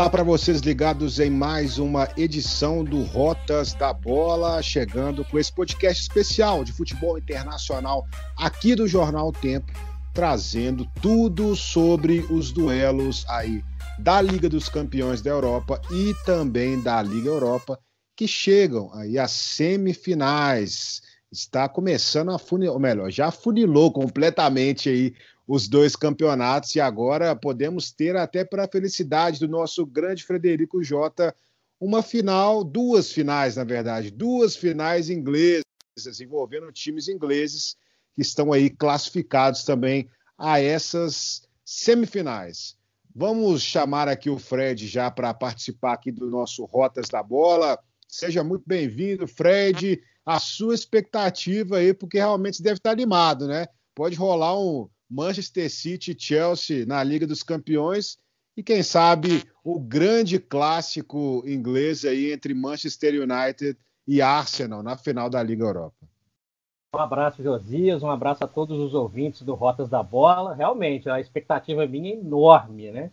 Olá para vocês ligados em mais uma edição do Rotas da Bola, chegando com esse podcast especial de futebol internacional aqui do Jornal Tempo, trazendo tudo sobre os duelos aí da Liga dos Campeões da Europa e também da Liga Europa que chegam aí às semifinais. Está começando a funil, ou melhor, já funilou completamente aí os dois campeonatos e agora podemos ter até para a felicidade do nosso grande Frederico Jota uma final, duas finais na verdade, duas finais inglesas envolvendo times ingleses que estão aí classificados também a essas semifinais. Vamos chamar aqui o Fred já para participar aqui do nosso Rotas da Bola. Seja muito bem-vindo, Fred. A sua expectativa aí, porque realmente deve estar animado, né? Pode rolar um, Manchester City e Chelsea na Liga dos Campeões e quem sabe o grande clássico inglês aí entre Manchester United e Arsenal na final da Liga Europa. Um abraço, Josias, um abraço a todos os ouvintes do Rotas da Bola. Realmente, a expectativa minha é enorme, né?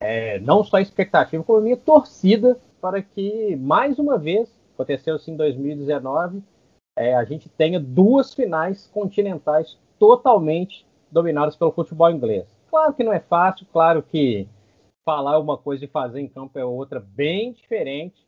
É, não só a expectativa, como a minha torcida para que, mais uma vez, aconteceu assim em 2019, é, a gente tenha duas finais continentais totalmente dominadas pelo futebol inglês. Claro que não é fácil, claro que falar uma coisa e fazer em campo é outra bem diferente.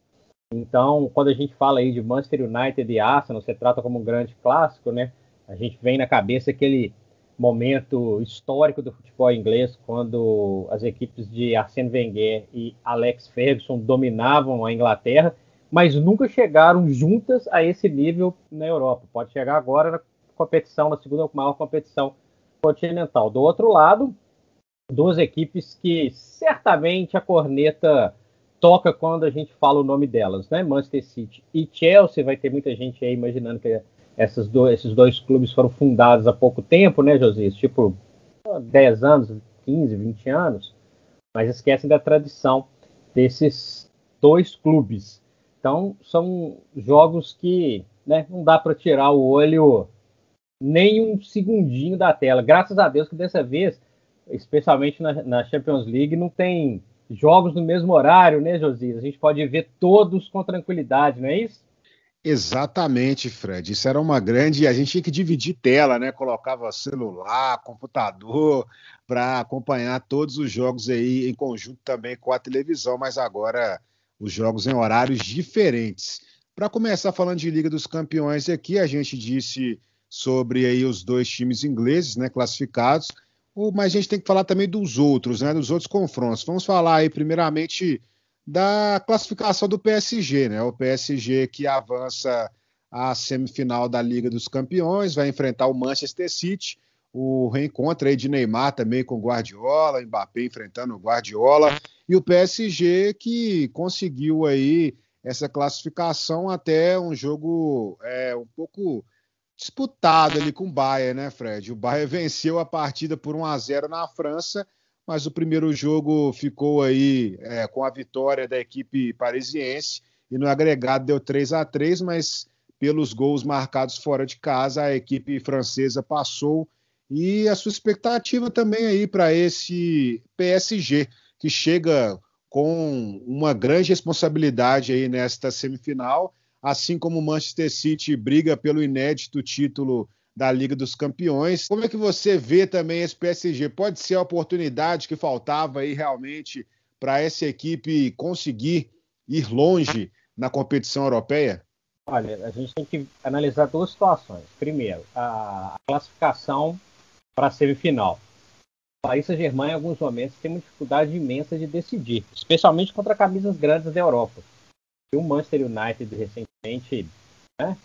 Então, quando a gente fala aí de Manchester United e Arsenal, você trata como um grande clássico, né? A gente vem na cabeça aquele momento histórico do futebol inglês, quando as equipes de Arsène Wenger e Alex Ferguson dominavam a Inglaterra, mas nunca chegaram juntas a esse nível na Europa. Pode chegar agora na competição, na segunda maior competição continental. Do outro lado, duas equipes que certamente a corneta toca quando a gente fala o nome delas, né? Manchester City e Chelsea. Vai ter muita gente aí imaginando que essas do, esses dois clubes foram fundados há pouco tempo, né, Josias? Tipo 10 anos, 15, 20 anos. Mas esquecem da tradição desses dois clubes. Então, são jogos que né, não dá para tirar o olho nem um segundinho da tela. Graças a Deus que dessa vez, especialmente na, na Champions League, não tem jogos no mesmo horário, né, Josias? A gente pode ver todos com tranquilidade, não é isso? Exatamente, Fred. Isso era uma grande. A gente tinha que dividir tela, né? Colocava celular, computador, para acompanhar todos os jogos aí em conjunto também com a televisão, mas agora os jogos em horários diferentes. Para começar falando de Liga dos Campeões aqui, a gente disse sobre aí os dois times ingleses, né, classificados. Mas a gente tem que falar também dos outros, né, dos outros confrontos. Vamos falar aí primeiramente da classificação do PSG, né? O PSG que avança à semifinal da Liga dos Campeões, vai enfrentar o Manchester City. O reencontro aí de Neymar também com Guardiola, Mbappé enfrentando o Guardiola e o PSG que conseguiu aí essa classificação até um jogo é, um pouco disputado ali com o Bayern, né, Fred? O Bayern venceu a partida por 1 a 0 na França, mas o primeiro jogo ficou aí é, com a vitória da equipe parisiense e no agregado deu 3 a 3 mas pelos gols marcados fora de casa, a equipe francesa passou. E a sua expectativa também aí para esse PSG, que chega com uma grande responsabilidade aí nesta semifinal assim como o Manchester City briga pelo inédito título da Liga dos Campeões. Como é que você vê também esse PSG? Pode ser a oportunidade que faltava aí realmente para essa equipe conseguir ir longe na competição europeia? Olha, a gente tem que analisar duas situações. Primeiro, a classificação para a semifinal. O Paris Saint-Germain, em alguns momentos, tem uma dificuldade imensa de decidir, especialmente contra camisas grandes da Europa. O Manchester United recentemente, né?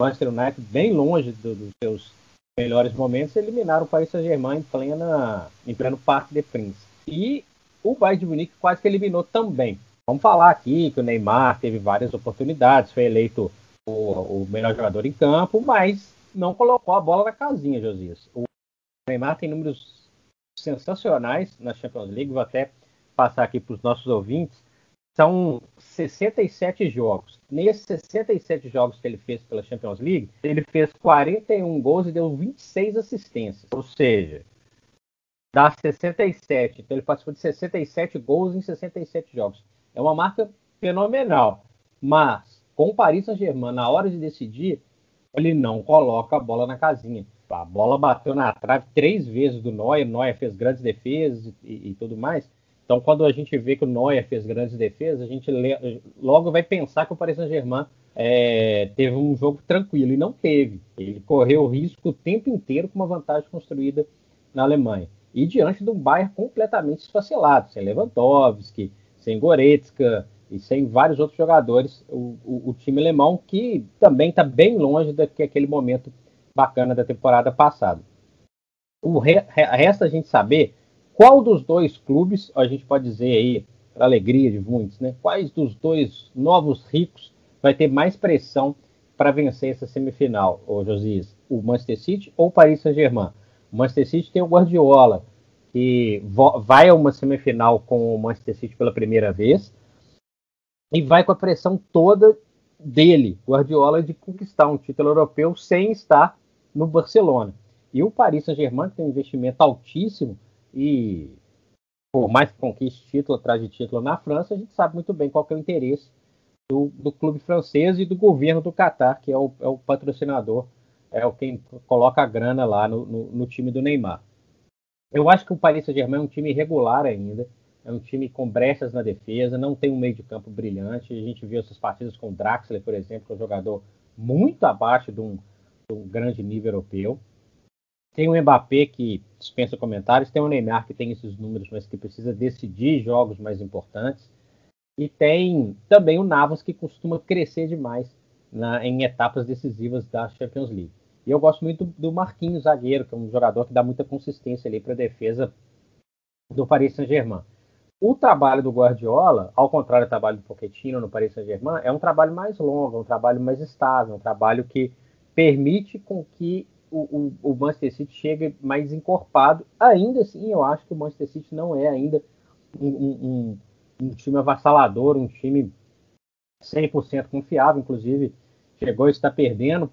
Manchester United bem longe do, dos seus melhores momentos, eliminaram o Paris Saint-Germain em, plena, em pleno Parque de Prince. E o Bayern de Munique quase que eliminou também. Vamos falar aqui que o Neymar teve várias oportunidades, foi eleito o, o melhor jogador em campo, mas não colocou a bola na casinha, Josias. O Neymar tem números sensacionais na Champions League, vou até passar aqui para os nossos ouvintes. São 67 jogos. Nesses 67 jogos que ele fez pela Champions League, ele fez 41 gols e deu 26 assistências. Ou seja, dá 67. Então ele participou de 67 gols em 67 jogos. É uma marca fenomenal. Mas com o Paris Saint-Germain, na hora de decidir, ele não coloca a bola na casinha. A bola bateu na trave três vezes do Neuer, Neuer fez grandes defesas e, e tudo mais. Então, quando a gente vê que o Neuer fez grandes defesas, a gente logo vai pensar que o Paris Saint-Germain é, teve um jogo tranquilo e não teve. Ele correu risco o tempo inteiro com uma vantagem construída na Alemanha. E diante de um Bayern completamente esfacelado, sem Lewandowski, sem Goretzka e sem vários outros jogadores, o, o, o time alemão que também está bem longe daquele momento bacana da temporada passada. O re, resta a gente saber qual dos dois clubes, a gente pode dizer aí, para alegria de muitos, né? Quais dos dois novos ricos vai ter mais pressão para vencer essa semifinal, ô Josias? O Manchester City ou o Paris Saint-Germain? O Manchester City tem o Guardiola, que vai a uma semifinal com o Manchester City pela primeira vez e vai com a pressão toda dele, Guardiola, de conquistar um título europeu sem estar no Barcelona. E o Paris Saint-Germain tem um investimento altíssimo e por mais que conquiste título atrás de título na França, a gente sabe muito bem qual é o interesse do, do clube francês e do governo do Catar, que é o, é o, patrocinador, é o quem coloca a grana lá no, no, no time do Neymar. Eu acho que o Paris Saint-Germain é um time irregular ainda, é um time com brechas na defesa, não tem um meio de campo brilhante. A gente viu essas partidas com o Draxler, por exemplo, que é um jogador muito abaixo de um, de um grande nível europeu. Tem o Mbappé que dispensa comentários, tem o Neymar que tem esses números, mas que precisa decidir jogos mais importantes. E tem também o Navas que costuma crescer demais na, em etapas decisivas da Champions League. E eu gosto muito do Marquinhos, zagueiro, que é um jogador que dá muita consistência ali para a defesa do Paris Saint-Germain. O trabalho do Guardiola, ao contrário do trabalho do Pochettino no Paris Saint-Germain, é um trabalho mais longo, é um trabalho mais estável, um trabalho que permite com que o, o, o, Manchester City chegue mais encorpado. Ainda assim, eu acho que o Manchester City não é ainda um, um, um time avassalador, um time 100% confiável. Inclusive, chegou a estar perdendo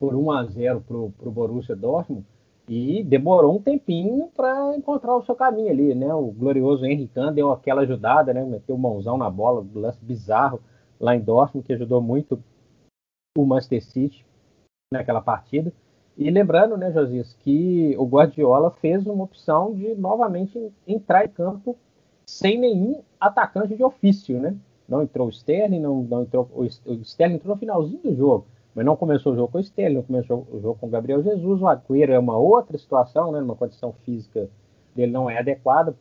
por 1 a 0 para o Borussia Dortmund e demorou um tempinho para encontrar o seu caminho ali, né? O glorioso Henry Kahn deu aquela ajudada, né? Meteu mãozão na bola, um lance bizarro lá em Dortmund, que ajudou muito o Manchester City naquela partida. E lembrando, né, Josias, que o Guardiola fez uma opção de novamente entrar em campo sem nenhum atacante de ofício, né? Não entrou o Sterling, não, não entrou o Sterling entrou no finalzinho do jogo, mas não começou o jogo com o Sterling, não começou o jogo com o Gabriel Jesus. O Agüero é uma outra situação, né? Uma condição física dele não é adequada.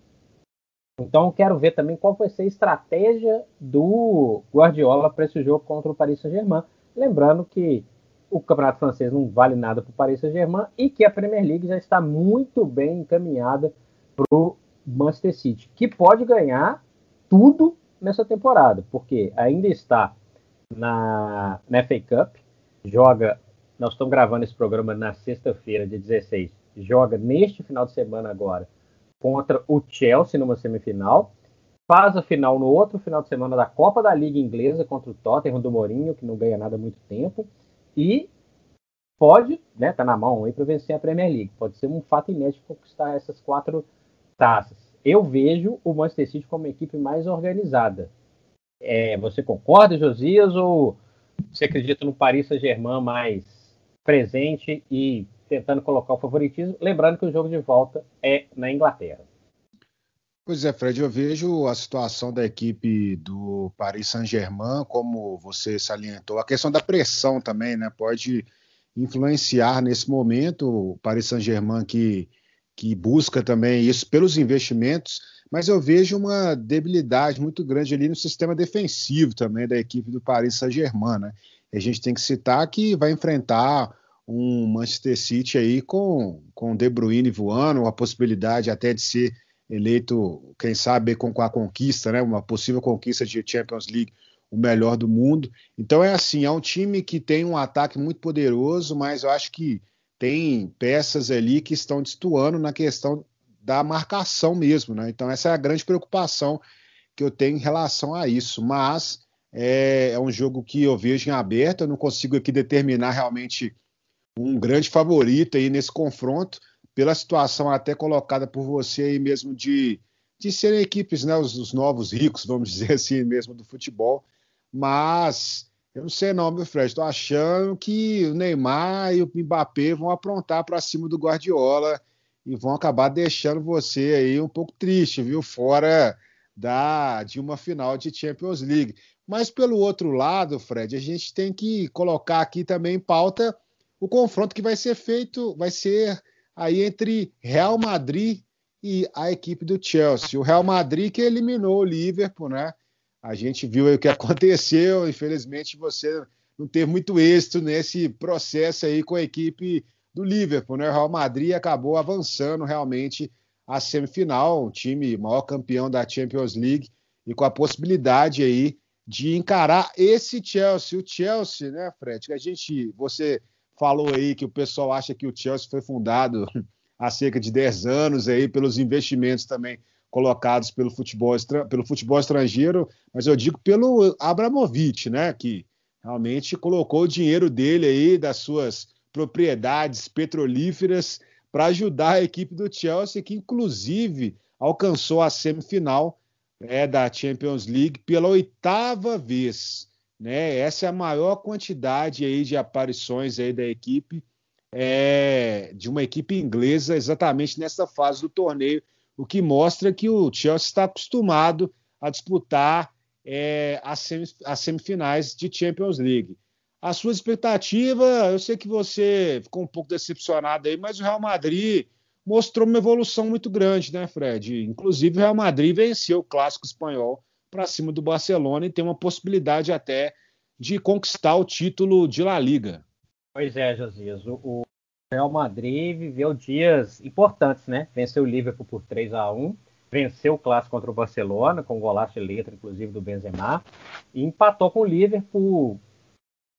Então quero ver também qual vai ser a estratégia do Guardiola para esse jogo contra o Paris Saint-Germain. Lembrando que o campeonato francês não vale nada para o Paris Saint-Germain e que a Premier League já está muito bem encaminhada para o Manchester City, que pode ganhar tudo nessa temporada, porque ainda está na, na FA Cup, joga. Nós estamos gravando esse programa na sexta-feira, dia 16. Joga neste final de semana agora contra o Chelsea numa semifinal. Faz a final no outro final de semana da Copa da Liga Inglesa contra o Tottenham do Mourinho, que não ganha nada há muito tempo e pode, né, tá na mão aí para vencer a Premier League. Pode ser um fato inédito conquistar essas quatro taças. Eu vejo o Manchester City como uma equipe mais organizada. É, você concorda, Josias, ou você acredita no Paris Saint-Germain mais presente e tentando colocar o favoritismo? Lembrando que o jogo de volta é na Inglaterra. Pois é, Fred, eu vejo a situação da equipe do Paris Saint-Germain, como você salientou, a questão da pressão também, né? Pode influenciar nesse momento o Paris Saint-Germain que, que busca também isso pelos investimentos, mas eu vejo uma debilidade muito grande ali no sistema defensivo também da equipe do Paris Saint-Germain, né? A gente tem que citar que vai enfrentar um Manchester City aí com, com De Bruyne voando, a possibilidade até de ser eleito, quem sabe, com a conquista, né, uma possível conquista de Champions League, o melhor do mundo. Então é assim, é um time que tem um ataque muito poderoso, mas eu acho que tem peças ali que estão destoando na questão da marcação mesmo, né? Então essa é a grande preocupação que eu tenho em relação a isso. Mas é, é um jogo que eu vejo em aberto, eu não consigo aqui determinar realmente um grande favorito aí nesse confronto, pela situação até colocada por você aí mesmo de, de serem equipes, né, os, os novos ricos, vamos dizer assim mesmo, do futebol. Mas eu não sei não, meu Fred. Estou achando que o Neymar e o Mbappé vão aprontar para cima do Guardiola e vão acabar deixando você aí um pouco triste, viu? Fora da de uma final de Champions League. Mas pelo outro lado, Fred, a gente tem que colocar aqui também em pauta o confronto que vai ser feito, vai ser aí entre Real Madrid e a equipe do Chelsea. O Real Madrid que eliminou o Liverpool, né? A gente viu o que aconteceu, infelizmente você não teve muito êxito nesse processo aí com a equipe do Liverpool, né? O Real Madrid acabou avançando realmente a semifinal, um time maior campeão da Champions League e com a possibilidade aí de encarar esse Chelsea, o Chelsea, né, Fred? Que a gente, você falou aí que o pessoal acha que o Chelsea foi fundado há cerca de 10 anos aí pelos investimentos também colocados pelo futebol, pelo futebol estrangeiro, mas eu digo pelo Abramovich, né, que realmente colocou o dinheiro dele aí das suas propriedades petrolíferas para ajudar a equipe do Chelsea, que inclusive alcançou a semifinal é, da Champions League pela oitava vez. Né? Essa é a maior quantidade aí de aparições aí da equipe, é, de uma equipe inglesa, exatamente nessa fase do torneio, o que mostra que o Chelsea está acostumado a disputar é, as, semifinais de Champions League. A sua expectativa, eu sei que você ficou um pouco decepcionado aí, mas o Real Madrid mostrou uma evolução muito grande, né, Fred? Inclusive, o Real Madrid venceu o clássico espanhol para cima do Barcelona e tem uma possibilidade até de conquistar o título de La Liga. Pois é, Josias. O, Real Madrid viveu dias importantes, né? Venceu o Liverpool por 3 a 1 venceu o clássico contra o Barcelona, com um golaço de letra, inclusive, do Benzema, e empatou com o Liverpool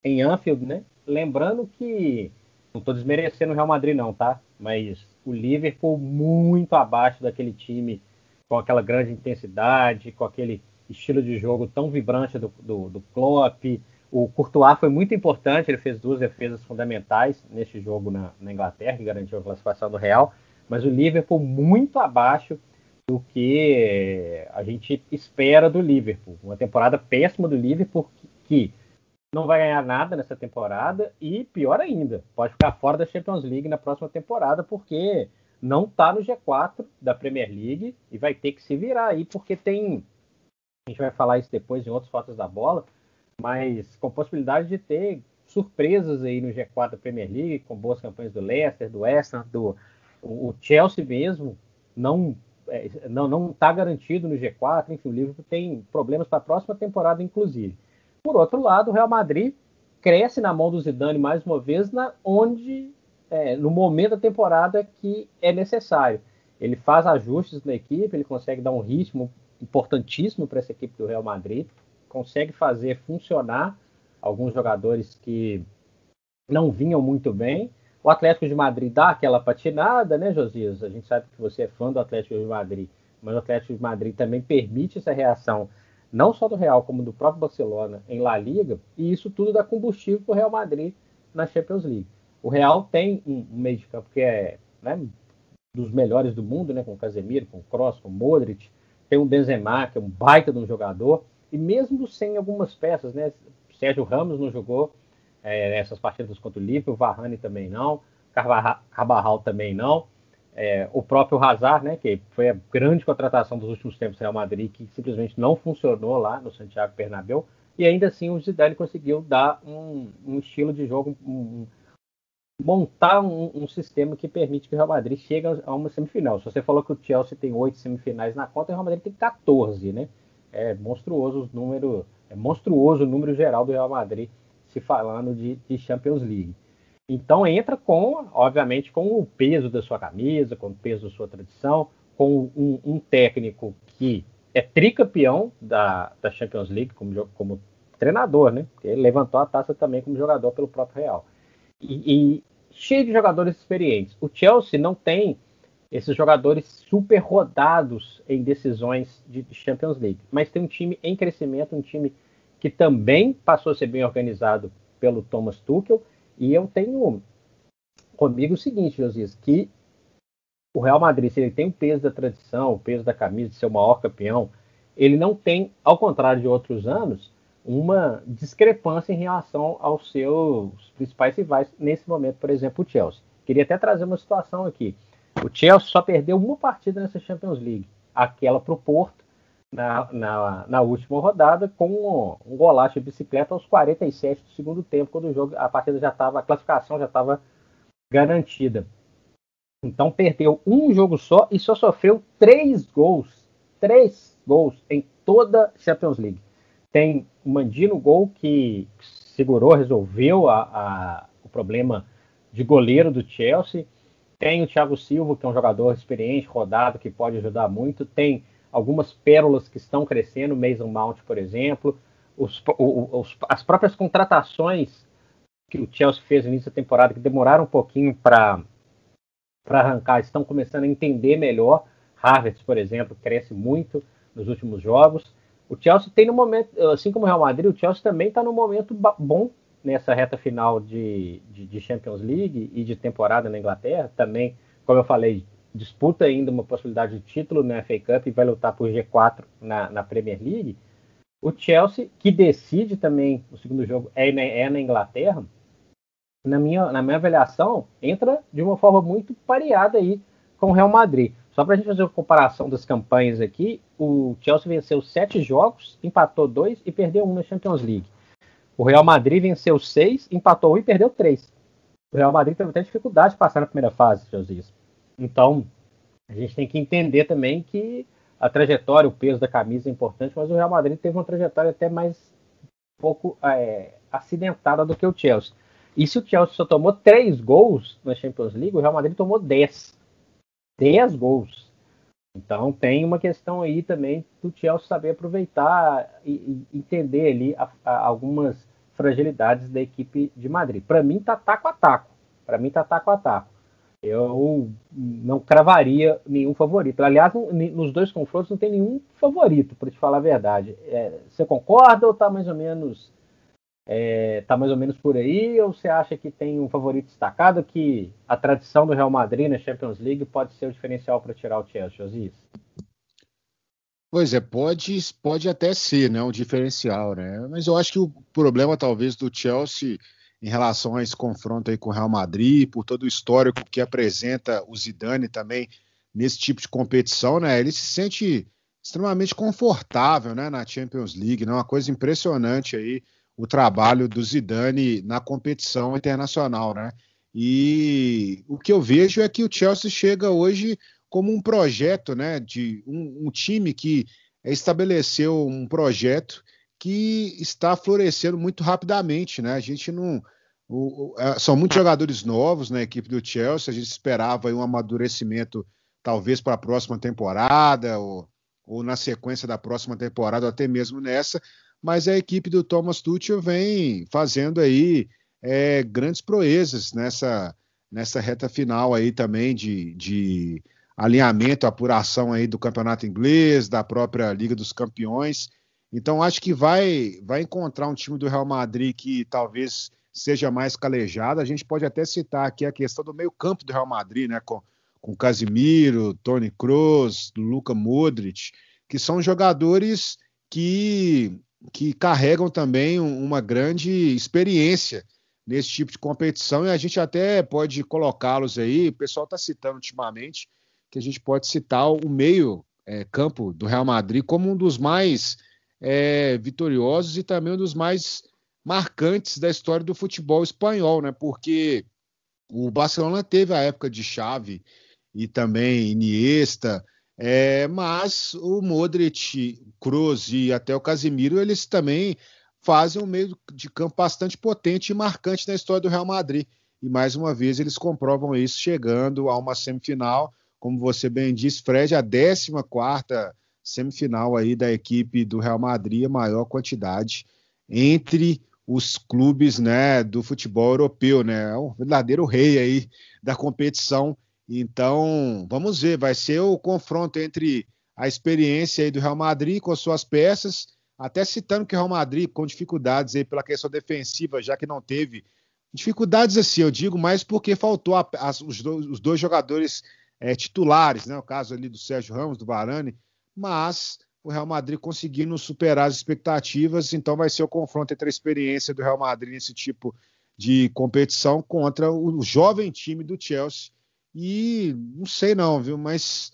em Anfield, né? Lembrando que não estou desmerecendo o Real Madrid não, tá? Mas o Liverpool muito abaixo daquele time com aquela grande intensidade, com aquele estilo de jogo tão vibrante do, do, do Klopp. O Courtois foi muito importante, ele fez duas defesas fundamentais neste jogo na, na Inglaterra, que garantiu a classificação do Real, mas o Liverpool muito abaixo do que a gente espera do Liverpool. Uma temporada péssima do Liverpool que não vai ganhar nada nessa temporada e, pior ainda, pode ficar fora da Champions League na próxima temporada porque não está no G4 da Premier League e vai ter que se virar aí porque tem. A gente vai falar isso depois em outras fotos da bola, mas com possibilidade de ter surpresas aí no G4 da Premier League, com boas campanhas do Leicester, do West Ham, do o Chelsea mesmo não é, não não está garantido no G4, enfim, o Liverpool tem problemas para a próxima temporada inclusive. Por outro lado, o Real Madrid cresce na mão do Zidane mais uma vez, na, onde, é, no momento da temporada que é necessário. Ele faz ajustes na equipe, ele consegue dar um ritmo importantíssimo para essa equipe do Real Madrid, consegue fazer funcionar alguns jogadores que não vinham muito bem. O Atlético de Madrid dá aquela patinada, né, Josias? A gente sabe que você é fã do Atlético de Madrid, mas o Atlético de Madrid também permite essa reação não só do Real, como do próprio Barcelona em La Liga, e isso tudo dá combustível para o Real Madrid na Champions League. O Real tem um, meio de campo que é né, dos melhores do mundo, né, com Casemiro, com Kroos, com Modric, tem o Benzema, que é um baita de um jogador, e mesmo sem algumas peças, né, Sérgio Ramos não jogou é, essas partidas contra o Liverpool, o Varane também não, Carvajal também não, é, o próprio Hazard, né, que foi a grande contratação dos últimos tempos do Real Madrid, que simplesmente não funcionou lá no Santiago Bernabéu, e ainda assim o Zidane conseguiu dar um, um estilo de jogo, um, montar um, um, sistema que permite que o Real Madrid chegue a uma semifinal. Se você falou que o Chelsea tem oito semifinais na conta, o Real Madrid tem 14, né? É monstruoso o número, é monstruoso o número geral do Real Madrid se falando de, de Champions League. Então entra com, obviamente, com o peso da sua camisa, com o peso da sua tradição, com um, um técnico que é tricampeão da, da Champions League como, como treinador, né? Ele levantou a taça também como jogador pelo próprio Real. E, e cheio de jogadores experientes. O Chelsea não tem esses jogadores super rodados em decisões de Champions League, mas tem um time em crescimento, um time que também passou a ser bem organizado pelo Thomas Tuchel e eu tenho comigo o seguinte, Josias, que o Real Madrid, se ele tem o peso da tradição, o peso da camisa de ser o maior campeão, ele não tem, ao contrário de outros anos, uma discrepância em relação aos seus principais rivais, nesse momento, por exemplo, o Chelsea. Queria até trazer uma situação aqui. O Chelsea só perdeu uma partida nessa Champions League, aquela para o Porto, na, na, na, última rodada, com um, golaço de bicicleta aos 47 do segundo tempo, quando o jogo, a partida já estava, a classificação já estava garantida. Então perdeu um jogo só e só sofreu três gols. Três gols em toda a Champions League. Tem o Mandino gol que segurou, resolveu a, a, o problema de goleiro do Chelsea. Tem o Thiago Silva, que é um jogador experiente, rodado, que pode ajudar muito. Tem algumas pérolas que estão crescendo, Mason Mount, por exemplo. Os, os, as próprias contratações que o Chelsea fez no início da temporada, que demoraram um pouquinho para arrancar, estão começando a entender melhor. Harvard, por exemplo, cresce muito nos últimos jogos. O Chelsea tem no momento, assim como o Real Madrid, o Chelsea também está no momento bom nessa reta final de, de, de, Champions League e de temporada na Inglaterra. Também, como eu falei, disputa ainda uma possibilidade de título na FA Cup e vai lutar por G4 na, na Premier League. O Chelsea, que decide também o segundo jogo, é, é na Inglaterra, na minha, na minha avaliação, entra de uma forma muito pareada aí com o Real Madrid. Só para a gente fazer uma comparação das campanhas aqui, o Chelsea venceu sete jogos, empatou dois e perdeu um na Champions League. O Real Madrid venceu seis, empatou um e perdeu três. O Real Madrid teve até dificuldade de passar na primeira fase, Josias. Então, a gente tem que entender também que a trajetória, o peso da camisa é importante, mas o Real Madrid teve uma trajetória até mais um pouco é, acidentada do que o Chelsea. E se o Chelsea só tomou três gols na Champions League, o Real Madrid tomou 10. 10 gols. Então tem uma questão aí também do Chelsea saber aproveitar e, e entender ali a, a, algumas fragilidades da equipe de Madrid. Para mim tá taco a taco. Para mim tá taco a taco. Eu não cravaria nenhum favorito. Aliás, nos dois confrontos não tem nenhum favorito, para te falar a verdade. É, você concorda ou tá mais ou menos é, tá mais ou menos por aí, ou você acha que tem um favorito destacado que a tradição do Real Madrid na Champions League pode ser o diferencial para tirar o Chelsea, Josias? Pois é, pode, pode até ser, né, um diferencial, né? Mas eu acho que o problema talvez do Chelsea em relação a esse confronto aí com o Real Madrid, por todo o histórico que apresenta o Zidane também nesse tipo de competição, né? Ele se sente extremamente confortável, né, na Champions League, né? Uma coisa impressionante aí o trabalho do Zidane na competição internacional, né? E o que eu vejo é que o Chelsea chega hoje como um projeto, né? De um, um time que estabeleceu um projeto que está florescendo muito rapidamente, né? A gente não o, o, é, são muitos jogadores novos na equipe do Chelsea. A gente esperava um amadurecimento, talvez para a próxima temporada ou, ou na sequência da próxima temporada, ou até mesmo nessa mas a equipe do Thomas Tuchel vem fazendo aí é, grandes proezas nessa, nessa reta final aí também de, de alinhamento, apuração aí do campeonato inglês, da própria Liga dos Campeões. Então acho que vai, vai encontrar um time do Real Madrid que talvez seja mais calejado. A gente pode até citar aqui a questão do meio-campo do Real Madrid, né? Com, com Casimiro, Tony Kroos, Luca Modric, que são jogadores que que carregam também uma grande experiência nesse tipo de competição e a gente até pode colocá-los aí. O pessoal está citando ultimamente que a gente pode citar o meio é, campo do Real Madrid como um dos mais é, vitoriosos e também um dos mais marcantes da história do futebol espanhol, né? Porque o Barcelona teve a época de Xavi e também Iniesta, é, mas o Modric, Kroos e até o Casemiro, eles também fazem um meio de campo bastante potente e marcante na história do Real Madrid. E mais uma vez eles comprovam isso chegando a uma semifinal, como você bem disse, Fred, a 14 semifinal aí da equipe do Real Madrid, a maior quantidade entre os clubes, né, do futebol europeu, né? É um verdadeiro rei aí da competição então, vamos ver, vai ser o confronto entre a experiência aí do Real Madrid com as suas peças, até citando que o Real Madrid com dificuldades aí pela questão defensiva, já que não teve dificuldades assim, eu digo, mais porque faltou a, as, os, dois, os, dois, jogadores é, titulares, né? O caso ali do Sérgio Ramos, do Varane, mas o Real Madrid conseguindo superar as expectativas, então vai ser o confronto entre a experiência do Real Madrid nesse tipo de competição contra o jovem time do Chelsea. E não sei não, viu, mas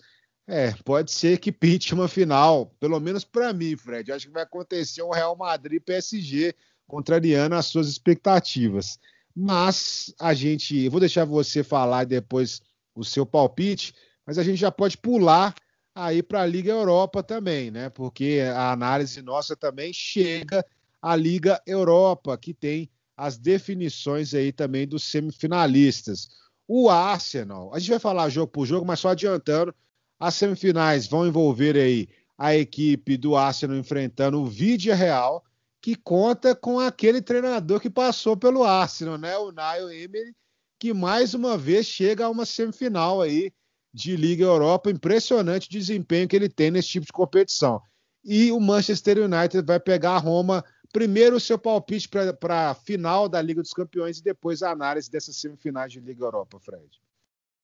é, pode ser que pinte uma final, pelo menos para mim, Fred. Acho que vai acontecer um Real Madrid PSG contrariando as suas expectativas. Mas a gente, vou deixar você falar depois o seu palpite, mas a gente já pode pular aí para a Liga Europa também, né? Porque a análise nossa também chega à Liga Europa, que tem as definições aí também dos semifinalistas. O Arsenal, a gente vai falar jogo por jogo, mas só adiantando, as semifinais vão envolver aí a equipe do Arsenal enfrentando o Vidia Real, que conta com aquele treinador que passou pelo Arsenal, né? O Niall Emery, que mais uma vez chega a uma semifinal aí de Liga Europa. Impressionante o desempenho que ele tem nesse tipo de competição. E o Manchester United vai pegar a Roma. Primeiro o seu palpite para a final da Liga dos Campeões e depois a análise dessas semifinais de Liga Europa, Fred.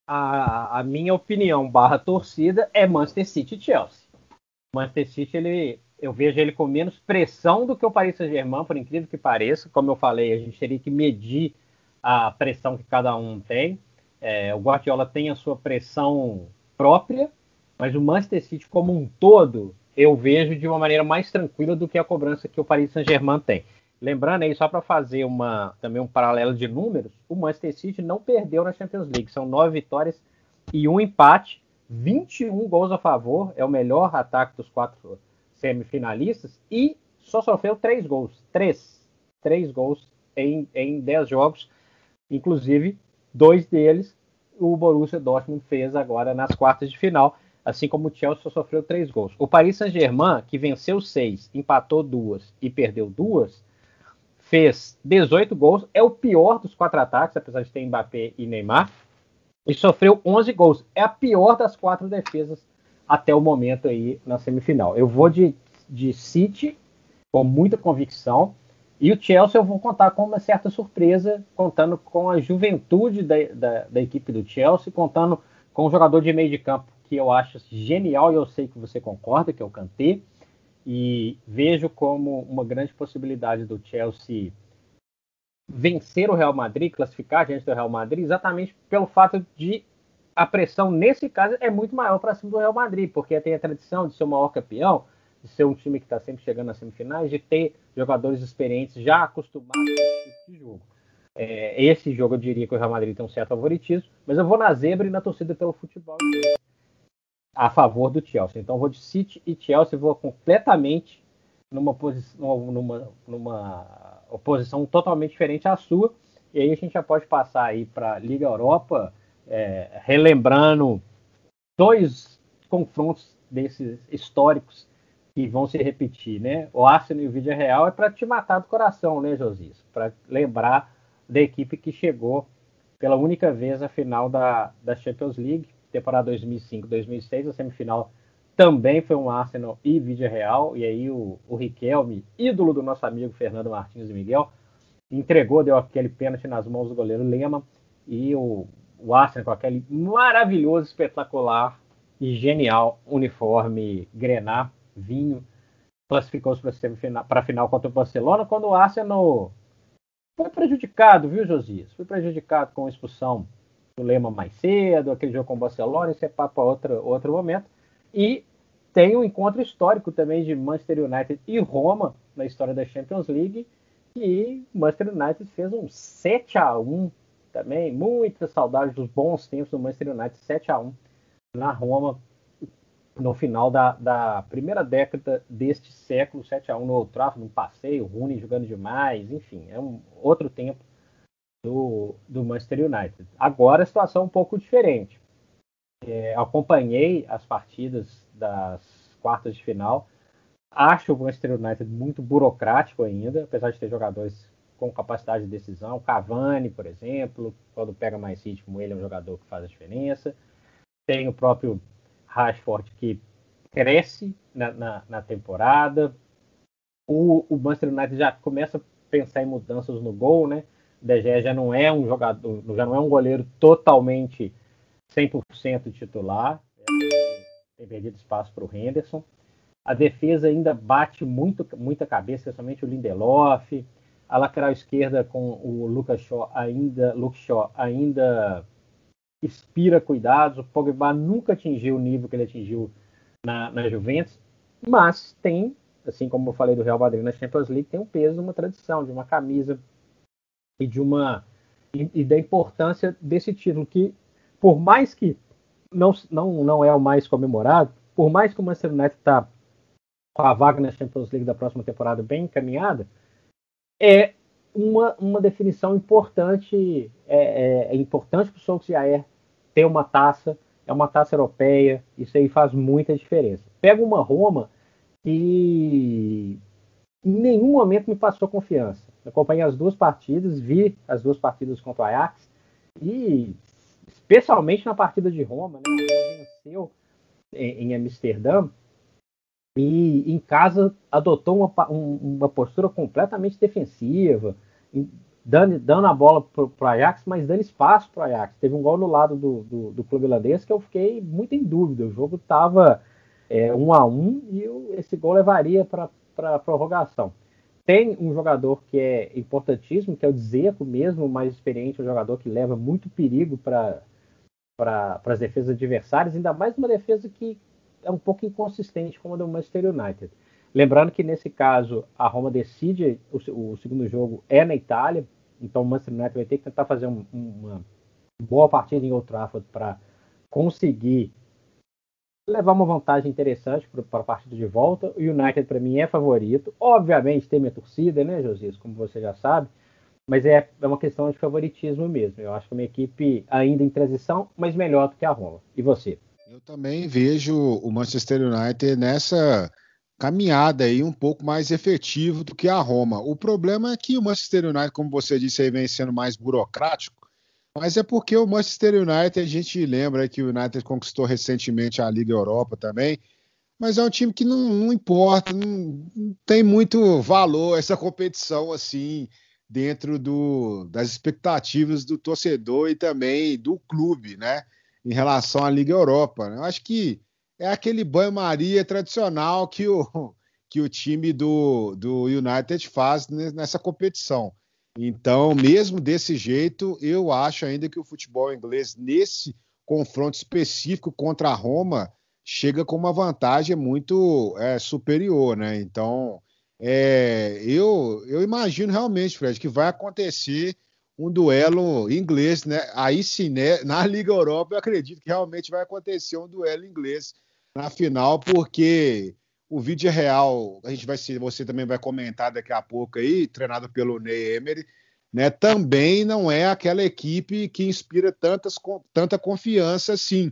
A, a minha opinião barra torcida é Manchester City e Chelsea. Manchester City, ele, eu vejo ele com menos pressão do que o Paris Saint-Germain, por incrível que pareça. Como eu falei, a gente teria que medir a pressão que cada um tem. É, o Guardiola tem a sua pressão própria, mas o Manchester City como um todo eu vejo de uma maneira mais tranquila do que a cobrança que o Paris Saint-Germain tem. Lembrando aí, só para fazer uma, também um paralelo de números, o Manchester City não perdeu na Champions League. São nove vitórias e um empate, 21 gols a favor, é o melhor ataque dos quatro semifinalistas, e só sofreu três gols. Três. Três gols em, em dez jogos. Inclusive, dois deles o Borussia Dortmund fez agora nas quartas de final, assim como o Chelsea sofreu três gols. O Paris Saint-Germain, que venceu seis, empatou duas e perdeu duas, fez 18 gols, é o pior dos quatro ataques, apesar de ter Mbappé e Neymar, e sofreu 11 gols. É a pior das quatro defesas até o momento aí na semifinal. Eu vou de, de City com muita convicção. E o Chelsea eu vou contar com uma certa surpresa, contando com a juventude da, da, da, equipe do Chelsea, contando com um jogador de meio de campo eu acho genial e eu sei que você concorda, que é o Kanté. E vejo como uma grande possibilidade do Chelsea vencer o Real Madrid, classificar diante do Real Madrid, exatamente pelo fato de a pressão, nesse caso, é muito maior para cima do Real Madrid, porque tem a tradição de ser o maior campeão, de ser um time que está sempre chegando nas semifinais, de ter jogadores experientes já acostumados com esse tipo de jogo. É, esse jogo eu diria que o Real Madrid tem um certo favoritismo, mas eu vou na zebra e na torcida pelo futebol a favor do Chelsea. Então vou de City e Chelsea, vou completamente numa, posição, numa, numa oposição totalmente diferente à sua. E aí a gente já pode passar aí para a Liga Europa, é, relembrando dois confrontos desses históricos que vão se repetir, né? O Arsenal e o Vídeo Real é para te matar do coração, né, Josias? Para lembrar da equipe que chegou pela única vez à final da, da Champions League, temporada 2005-2006, a semifinal também foi um Arsenal e Vídeo Real, e aí o, o Riquelme, ídolo do nosso amigo Fernando Martins e Miguel, entregou, deu aquele pênalti nas mãos do goleiro Lema, e o, o Arsenal com aquele maravilhoso, espetacular e genial uniforme grená Vinho classificou-se para a final contra o Barcelona, quando o Arsenal foi prejudicado, viu, Josias? Foi prejudicado com a expulsão do Lema mais cedo, aquele jogo com o Barcelona, isso é papo para outro, outro momento. E tem um encontro histórico também de Manchester United e Roma na história da Champions League, e Manchester United fez um 7 a 1 também, muita saudade dos bons tempos do Manchester United, 7 a 1 na Roma no final da, da primeira década deste século, 7 a 1 no Old Trafford, num passeio, Rooney jogando demais, enfim, é um outro tempo do, do Manchester United. Agora a situação é um pouco diferente. É, acompanhei as partidas das quartas de final. Acho o Manchester United muito burocrático ainda, apesar de ter jogadores com capacidade de decisão. Cavani, por exemplo, quando pega mais ritmo, ele é um jogador que faz a diferença. Tem o próprio Rashford que cresce na, na, na temporada. O, o, Manchester United já começa a pensar em mudanças no gol, né? Gea já não é um jogador, já não é um goleiro totalmente 100% titular, tem perdido espaço para o Henderson. A defesa ainda bate muito, muita cabeça, especialmente o Lindelof. A lateral esquerda com o Lucas Shaw ainda, Luke Shaw ainda inspira cuidados. O Pogba nunca atingiu o nível que ele atingiu na, na Juventus, mas tem, assim como eu falei do Real Madrid na Champions League, tem um peso uma tradição, de uma camisa e de uma e, e da importância desse título que, por mais que não, não, não é o mais comemorado, por mais que o Manchester United está com a vaga na Champions League da próxima temporada bem encaminhada, é uma, uma definição importante, é, é, é importante para o Solskjaer ter uma taça, é uma taça europeia, isso aí faz muita diferença. Pega uma Roma que em nenhum momento me passou confiança. Acompanhei as duas partidas, vi as duas partidas contra o Ajax e especialmente na partida de Roma, né? Venceu em, em Amsterdã e em casa adotou uma, uma postura completamente defensiva, dando, dando a bola para o Ajax, mas dando espaço para o Ajax. Teve um gol no lado do, do, do, clube holandês que eu fiquei muito em dúvida. O jogo estava é, um a um e eu, esse gol levaria para a prorrogação. Tem um jogador que é importantíssimo, que é o Dzeko mesmo, mais experiente, um jogador que leva muito perigo para as defesas adversárias, ainda mais uma defesa que é um pouco inconsistente como a do Manchester United. Lembrando que nesse caso a Roma decide o, o segundo jogo é na Itália, então o Manchester United vai ter que tentar fazer um, uma boa partida em Old Trafford para conseguir levar uma vantagem interessante para a partida de volta. O United para mim é favorito, obviamente tem minha torcida, né, Josias, como você já sabe, mas é, é uma questão de favoritismo mesmo. Eu acho que é uma equipe ainda em transição, mas melhor do que a Roma. E você? Eu também vejo o Manchester United nessa caminhada aí um pouco mais efetivo do que a Roma. O problema é que o Manchester United, como você disse, aí vem sendo mais burocrático, mas é porque o Manchester United, a gente lembra que o United conquistou recentemente a Liga Europa também, mas é um time que não, não importa, não, não, tem muito valor essa competição assim dentro do, das expectativas do torcedor e também do clube, né? em relação à Liga Europa. Né? Eu acho que é aquele banho-maria tradicional que o, que o time do, do United faz nessa competição. Então, mesmo desse jeito, eu acho ainda que o futebol inglês, nesse confronto específico contra a Roma, chega com uma vantagem muito é, superior, né? Então, é, eu, eu imagino realmente, Fred, que vai acontecer um duelo inglês, né? Aí sim, né? Na Liga Europa, eu acredito que realmente vai acontecer um duelo inglês na final, porque o vídeo é real, a gente vai ser, você também vai comentar daqui a pouco aí, treinado pelo Ney Emery, né? Também não é aquela equipe que inspira tantas, tanta confiança assim.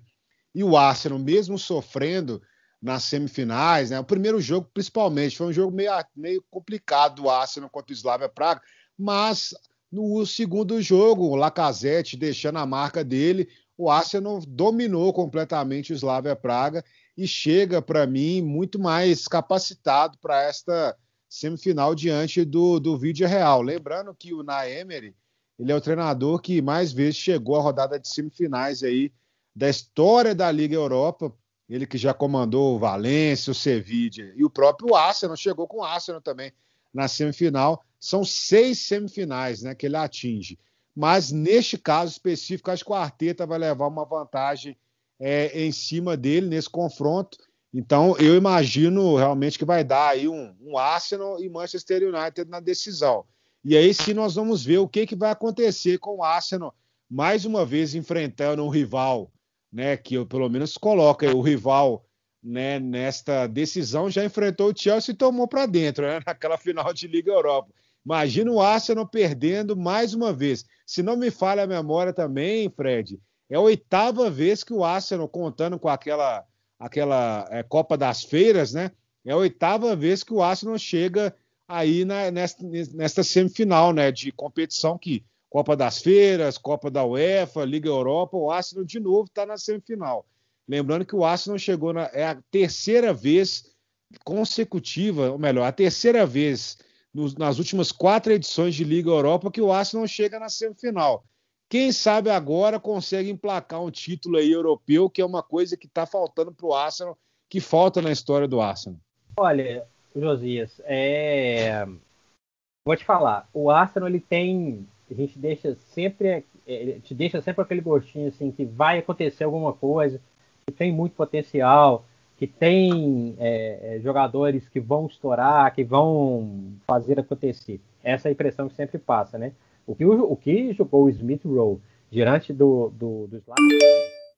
E o Arsenal, mesmo sofrendo nas semifinais, né? O primeiro jogo, principalmente, foi um jogo meio, meio complicado do Arsenal contra o Slavia Praga, mas no segundo jogo, o Lacazette deixando a marca dele, o Arsenal dominou completamente o Slavia Praga e chega, para mim, muito mais capacitado para esta semifinal diante do, do vídeo real. Lembrando que o Naemery, ele é o treinador que mais vezes chegou à rodada de semifinais aí da história da Liga Europa. Ele que já comandou o Valência, o Sevilla e o próprio Arsenal, chegou com o Arsenal também na semifinal. São seis semifinais né, que ele atinge. Mas neste caso específico, acho que o Arteta vai levar uma vantagem é, em cima dele nesse confronto. Então, eu imagino realmente que vai dar aí um, um Arsenal e Manchester United na decisão. E aí sim nós vamos ver o que, que vai acontecer com o Arsenal, mais uma vez enfrentando um rival, né? Que eu, pelo menos coloca o rival né, nesta decisão, já enfrentou o Chelsea e tomou para dentro, né, naquela final de Liga Europa. Imagina o Arsenal perdendo mais uma vez. Se não me falha a memória também, Fred, é a oitava vez que o Arsenal, contando com aquela, aquela é, Copa das Feiras, né? É a oitava vez que o Arsenal chega aí na, nesta, nesta semifinal né, de competição que Copa das Feiras, Copa da UEFA, Liga Europa, o Arsenal de novo está na semifinal. Lembrando que o Arsenal chegou na é a terceira vez consecutiva, ou melhor, a terceira vez nos, nas últimas quatro edições de Liga Europa que o Arsenal chega na semifinal. Quem sabe agora consegue emplacar um título aí europeu, que é uma coisa que está faltando para o Arsenal, que falta na história do Arsenal. Olha, Josias, é... vou te falar, o Arsenal ele tem, a gente deixa sempre, te deixa sempre aquele gostinho assim que vai acontecer alguma coisa, que tem muito potencial, que tem é, é, jogadores que vão estourar, que vão fazer acontecer. Essa é a impressão que sempre passa, né? O que, o, que jogou o Smith Rowe diante do, do, do Slatan,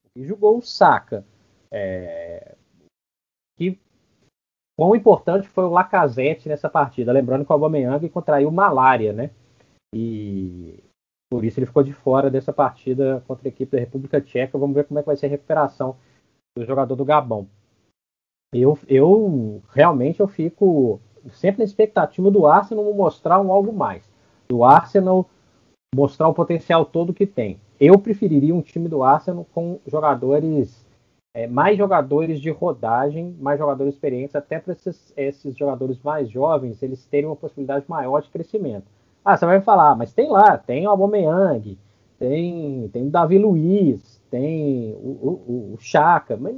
o que jogou o Saka, é, que quão importante foi o Lacazette nessa partida. Lembrando que o Aubameyang contraiu malária, né? E por isso ele ficou de fora dessa partida contra a equipe da República Tcheca. Vamos ver como é que vai ser a recuperação do jogador do Gabão. Eu, eu realmente eu fico sempre na expectativa do Arsenal mostrar um algo mais. Do Arsenal mostrar o potencial todo que tem. Eu preferiria um time do Arsenal com jogadores é, mais jogadores de rodagem, mais jogadores experientes, até para esses, esses, jogadores mais jovens eles terem uma possibilidade maior de crescimento. Ah, você vai falar, mas tem lá, tem o Aubameyang, tem, tem o Davi Luiz, tem o, o, o Chaka, mas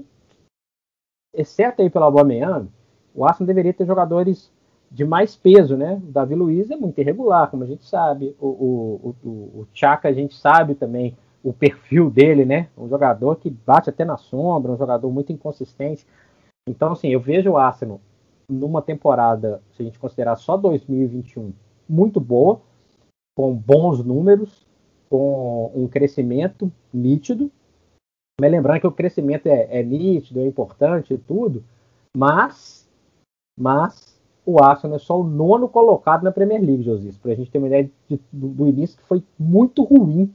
exceto aí pelo Aubameyang, o Arsenal deveria ter jogadores de mais peso, né? O Davi Luiz é muito irregular, como a gente sabe. O, o, o, o Chaka a gente sabe também o perfil dele, né? Um jogador que bate até na sombra, um jogador muito inconsistente. Então, assim, eu vejo o Arsenal numa temporada, se a gente considerar só 2021, muito boa, com bons números, com um crescimento nítido. Mas lembrando que o crescimento é, é nítido, é importante e tudo, mas, mas o Arsenal é só o nono colocado na Premier League, Josias, para a gente ter uma ideia de, do, do início que foi muito ruim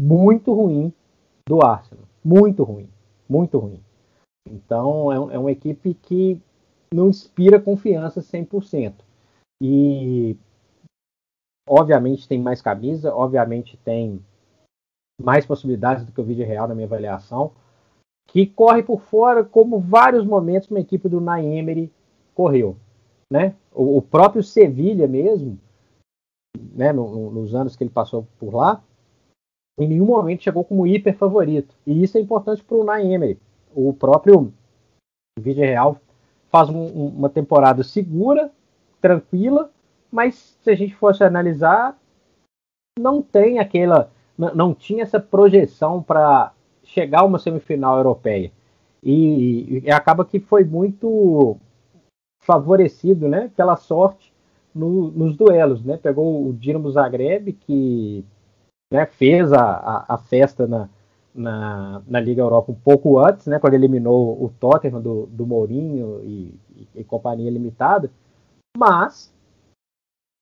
muito ruim do Arsenal. Muito ruim. Muito ruim. Então, é, é uma equipe que não inspira confiança 100%. E, obviamente, tem mais camisa, obviamente, tem mais possibilidades do que o vídeo real na minha avaliação, que corre por fora, como vários momentos uma equipe do Naemery correu. Né? O, o próprio Sevilha mesmo, né, no, no, nos anos que ele passou por lá, em nenhum momento chegou como hiper favorito. E isso é importante para o Naemery. O próprio Vídeo Real faz um, uma temporada segura, tranquila, mas se a gente fosse analisar, não tem aquela, não tinha essa projeção para chegar a uma semifinal europeia. E, e, acaba que foi muito favorecido, né, pela sorte no, nos duelos, né? Pegou o Dinamo Zagreb que né, fez a, a, a festa na, na, na, Liga Europa um pouco antes, né, quando eliminou o Tottenham do, do Mourinho e, e, e, companhia limitada, mas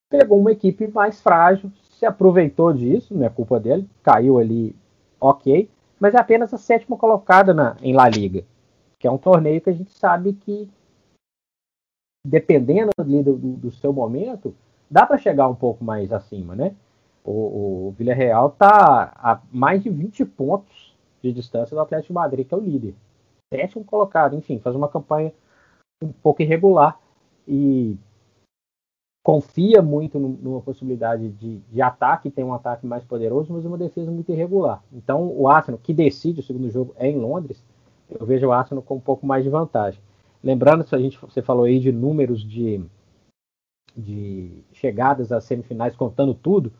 pegou uma equipe mais frágil, se aproveitou disso, não é culpa dele, caiu ali ok, mas é apenas a sétima colocada na, em La Liga, que é um torneio que a gente sabe que, dependendo do, do, do seu momento, dá para chegar um pouco mais acima, né? O, o Villarreal está a mais de 20 pontos de distância do Atlético de Madrid, que é o líder. Sétimo colocado, enfim, faz uma campanha um pouco irregular e confia muito numa possibilidade de, de, ataque, tem um ataque mais poderoso, mas uma defesa muito irregular. Então, o Arsenal, que decide o segundo jogo é em Londres, eu vejo o Arsenal com um pouco mais de vantagem. Lembrando, se a gente, você falou aí de números de, de chegadas às semifinais, contando tudo,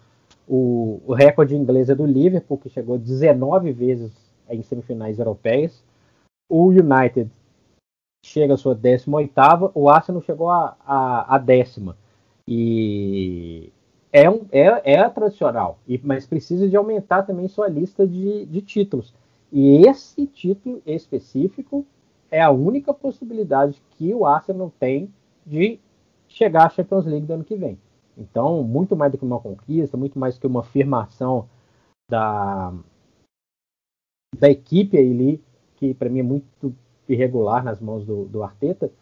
o, o recorde inglês é do Liverpool, que chegou 19 vezes em semifinais europeias. O United chega à sua 18ª, o Arsenal chegou à a, a, décima. E é, um, é, é tradicional, e, mas precisa de aumentar também sua lista de, de títulos. E esse título específico é a única possibilidade que o Arsenal tem de chegar à Champions League do ano que vem. Então, muito mais do que uma conquista, muito mais do que uma afirmação da, da equipe ali, que para mim é muito irregular nas mãos do, do Arteta,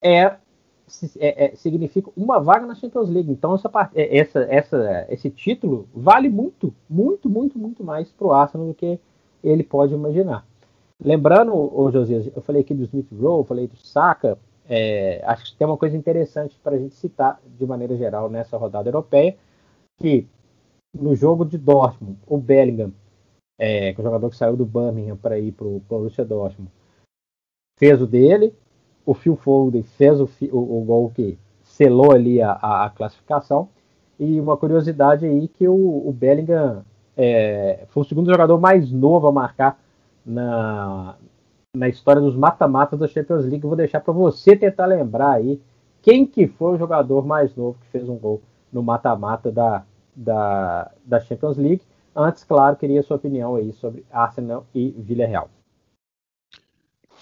é, é, é, significa uma vaga na Champions League. Então, essa, é, essa, essa, esse título vale muito, muito, muito, muito mais para o Arsenal do que ele pode imaginar. Lembrando, Josias, eu falei aqui do Smith Rowe, falei do Saka, é, acho que tem uma coisa interessante para a gente citar de maneira geral nessa rodada europeia, que no jogo de Dortmund, o Bellingham, é, que é o jogador que saiu do Birmingham para ir para o Borussia Dortmund, fez o dele, o Phil Foden fez o, o, o gol que selou ali a, a, a, classificação, e uma curiosidade aí que o, o Bellingham é, foi o segundo jogador mais novo a marcar na, na história dos mata-matas da Champions League. vou deixar para você tentar lembrar aí quem que foi o jogador mais novo que fez um gol no mata-mata da, da, da Champions League. Antes, claro, queria sua opinião aí sobre Arsenal e Villarreal.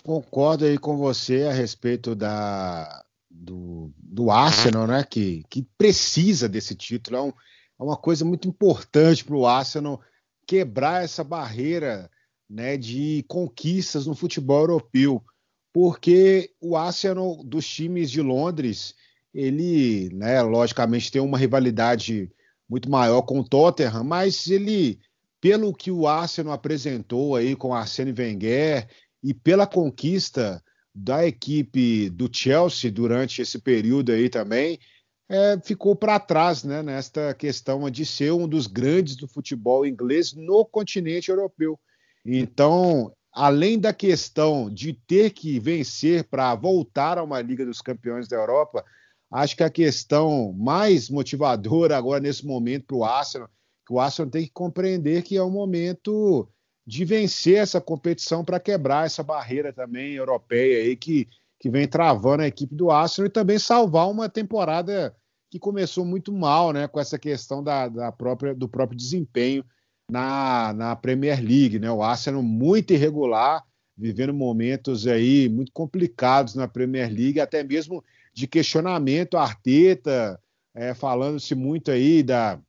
Concordo aí com você a respeito da, do, do Arsenal, né? Que, que precisa desse título. É, um, é uma coisa muito importante para o Arsenal quebrar essa barreira né, de conquistas no futebol europeu, porque o Arsenal dos times de Londres, ele, né, logicamente tem uma rivalidade muito maior com o Tottenham, mas ele, pelo que o Arsenal apresentou aí com Arsene Wenger e pela conquista da equipe do Chelsea durante esse período aí também, é, ficou para trás né, nesta questão de ser um dos grandes do futebol inglês no continente europeu. Então, além da questão de ter que vencer para voltar a uma Liga dos Campeões da Europa, acho que a questão mais motivadora agora nesse momento para o Arsenal, que o Arsenal tem que compreender que é o momento de vencer essa competição para quebrar essa barreira também europeia aí que, que vem travando a equipe do Arsenal e também salvar uma temporada que começou muito mal, né, com essa questão da, da própria, do próprio desempenho na, na Premier League, né? O Arsenal muito irregular, vivendo momentos aí muito complicados na Premier League, até mesmo de questionamento Arteta, é, falando-se muito aí da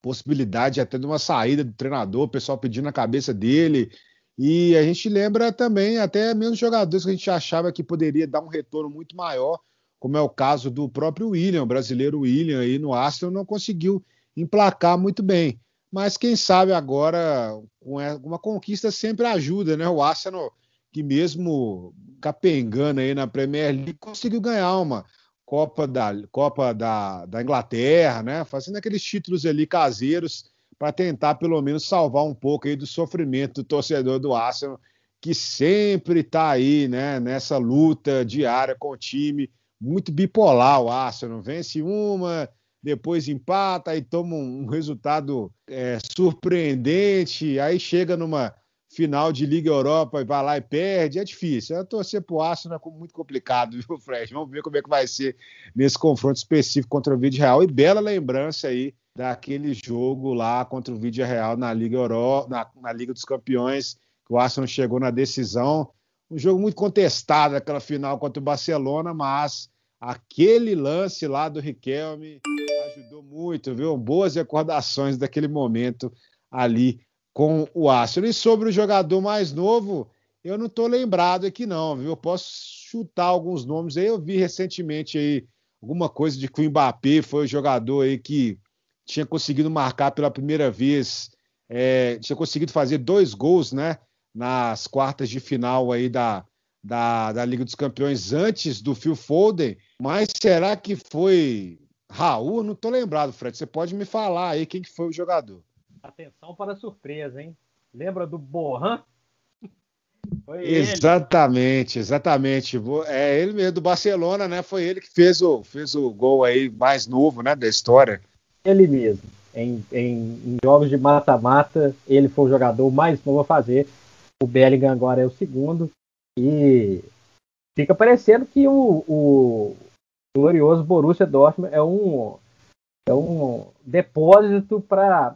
possibilidade até de uma saída do treinador, o pessoal pedindo a cabeça dele. E a gente lembra também até mesmo jogadores que a gente achava que poderia dar um retorno muito maior, como é o caso do próprio William, o brasileiro William aí no Arsenal, não conseguiu emplacar muito bem mas quem sabe agora uma conquista sempre ajuda, né? O Arsenal, que mesmo capengando aí na Premier League, conseguiu ganhar uma Copa da, Copa da, da Inglaterra, né? Fazendo aqueles títulos ali caseiros para tentar pelo menos salvar um pouco aí do sofrimento do torcedor do Arsenal, que sempre está aí, né? Nessa luta diária com o time, muito bipolar o Arsenal, vence uma, depois empata e toma um, resultado é, surpreendente, aí chega numa final de Liga Europa e vai lá e perde, é difícil. É torcer pro Arsenal é muito complicado, viu, Fred? Vamos ver como é que vai ser nesse confronto específico contra o Vídeo Real. E bela lembrança aí daquele jogo lá contra o Vídeo Real na Liga na, na Liga dos Campeões, que o Arsenal chegou na decisão. Um jogo muito contestado, aquela final contra o Barcelona, mas aquele lance lá do Riquelme ajudou muito, viu? Boas recordações daquele momento ali com o Arsenal. E sobre o jogador mais novo, eu não estou lembrado aqui não, viu? Eu posso chutar alguns nomes aí. Eu vi recentemente aí alguma coisa de que o Mbappé foi o jogador aí que tinha conseguido marcar pela primeira vez, é, tinha conseguido fazer dois gols, né? Nas quartas de final aí da, da, da Liga dos Campeões antes do Phil Foden, mas será que foi Raul? Não estou lembrado, Fred. Você pode me falar aí quem que foi o jogador. Atenção para a surpresa, hein? Lembra do Borran? exatamente, ele. exatamente. É ele mesmo do Barcelona, né? Foi ele que fez o, fez o gol aí mais novo, né, da história. Ele mesmo. Em, em, em jogos de mata-mata, ele foi o jogador mais novo a fazer. O Bellingham agora é o segundo. E fica parecendo que o, o glorioso Borussia Dortmund é um, é um depósito para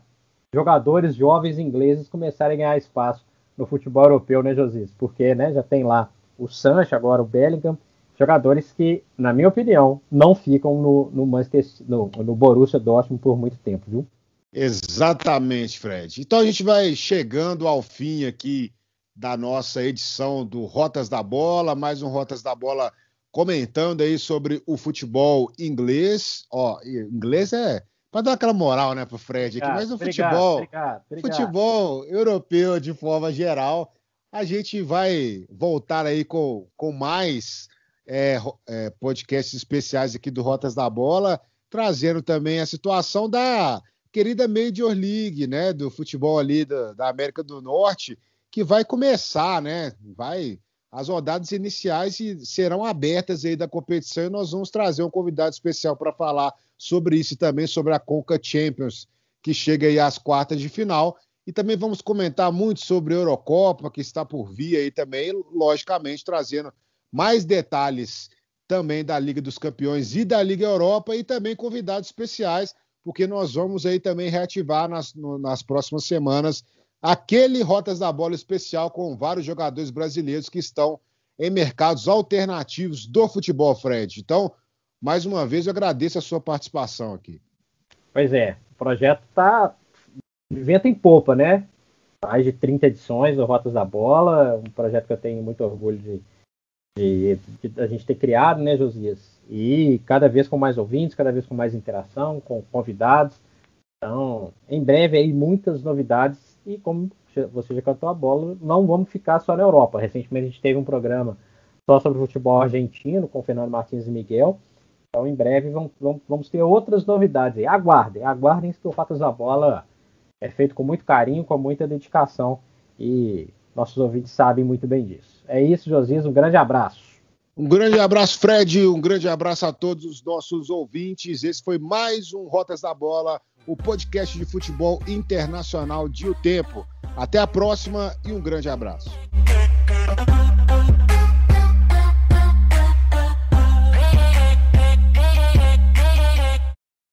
jogadores jovens ingleses começarem a ganhar espaço no futebol europeu, né, Josias? Porque né, já tem lá o Sancho, agora o Bellingham, jogadores que, na minha opinião, não ficam no, no, Manchester, no, no Borussia Dortmund por muito tempo, viu? Exatamente, Fred. Então a gente vai chegando ao fim aqui da nossa edição do Rotas da Bola, mais um Rotas da Bola comentando aí sobre o futebol inglês. Ó, inglês é para dar aquela moral, né, pro Fred aqui, mas o futebol, obrigado, obrigado. futebol europeu de forma geral, a gente vai voltar aí com, com mais é, é, podcasts especiais aqui do Rotas da Bola, trazendo também a situação da querida Major League, né, do futebol ali da, da América do Norte, que vai começar, né? Vai as rodadas iniciais serão abertas aí da competição e nós vamos trazer um convidado especial para falar sobre isso e também sobre a Conca Champions, que chega aí às quartas de final. E também vamos comentar muito sobre a Eurocopa, que está por vir aí também, logicamente trazendo mais detalhes também da Liga dos Campeões e da Liga Europa e também convidados especiais, porque nós vamos aí também reativar nas, no, nas próximas semanas aquele Rotas da Bola especial com vários jogadores brasileiros que estão em mercados alternativos do futebol, Fred. Então, mais uma vez, eu agradeço a sua participação aqui. Pois é, o projeto está de vento em popa, né? Mais de 30 edições do Rotas da Bola, um projeto que eu tenho muito orgulho de, de, de a gente ter criado, né, Josias? E cada vez com mais ouvintes, cada vez com mais interação, com convidados. Então, em breve aí muitas novidades e como você já cantou a bola, não vamos ficar só na Europa. Recentemente a gente teve um programa só sobre futebol argentino com Fernando Martins e Miguel. Então, em breve, vamos, vamos ter outras novidades aí. Aguardem, aguardem que o Fatos da Bola é feito com muito carinho, com muita dedicação e nossos ouvintes sabem muito bem disso. É isso, Josias, um grande abraço. Um grande abraço, Fred, um grande abraço a todos os nossos ouvintes. Esse foi mais um Rotas da Bola o podcast de futebol internacional de O Tempo. Até a próxima e um grande abraço.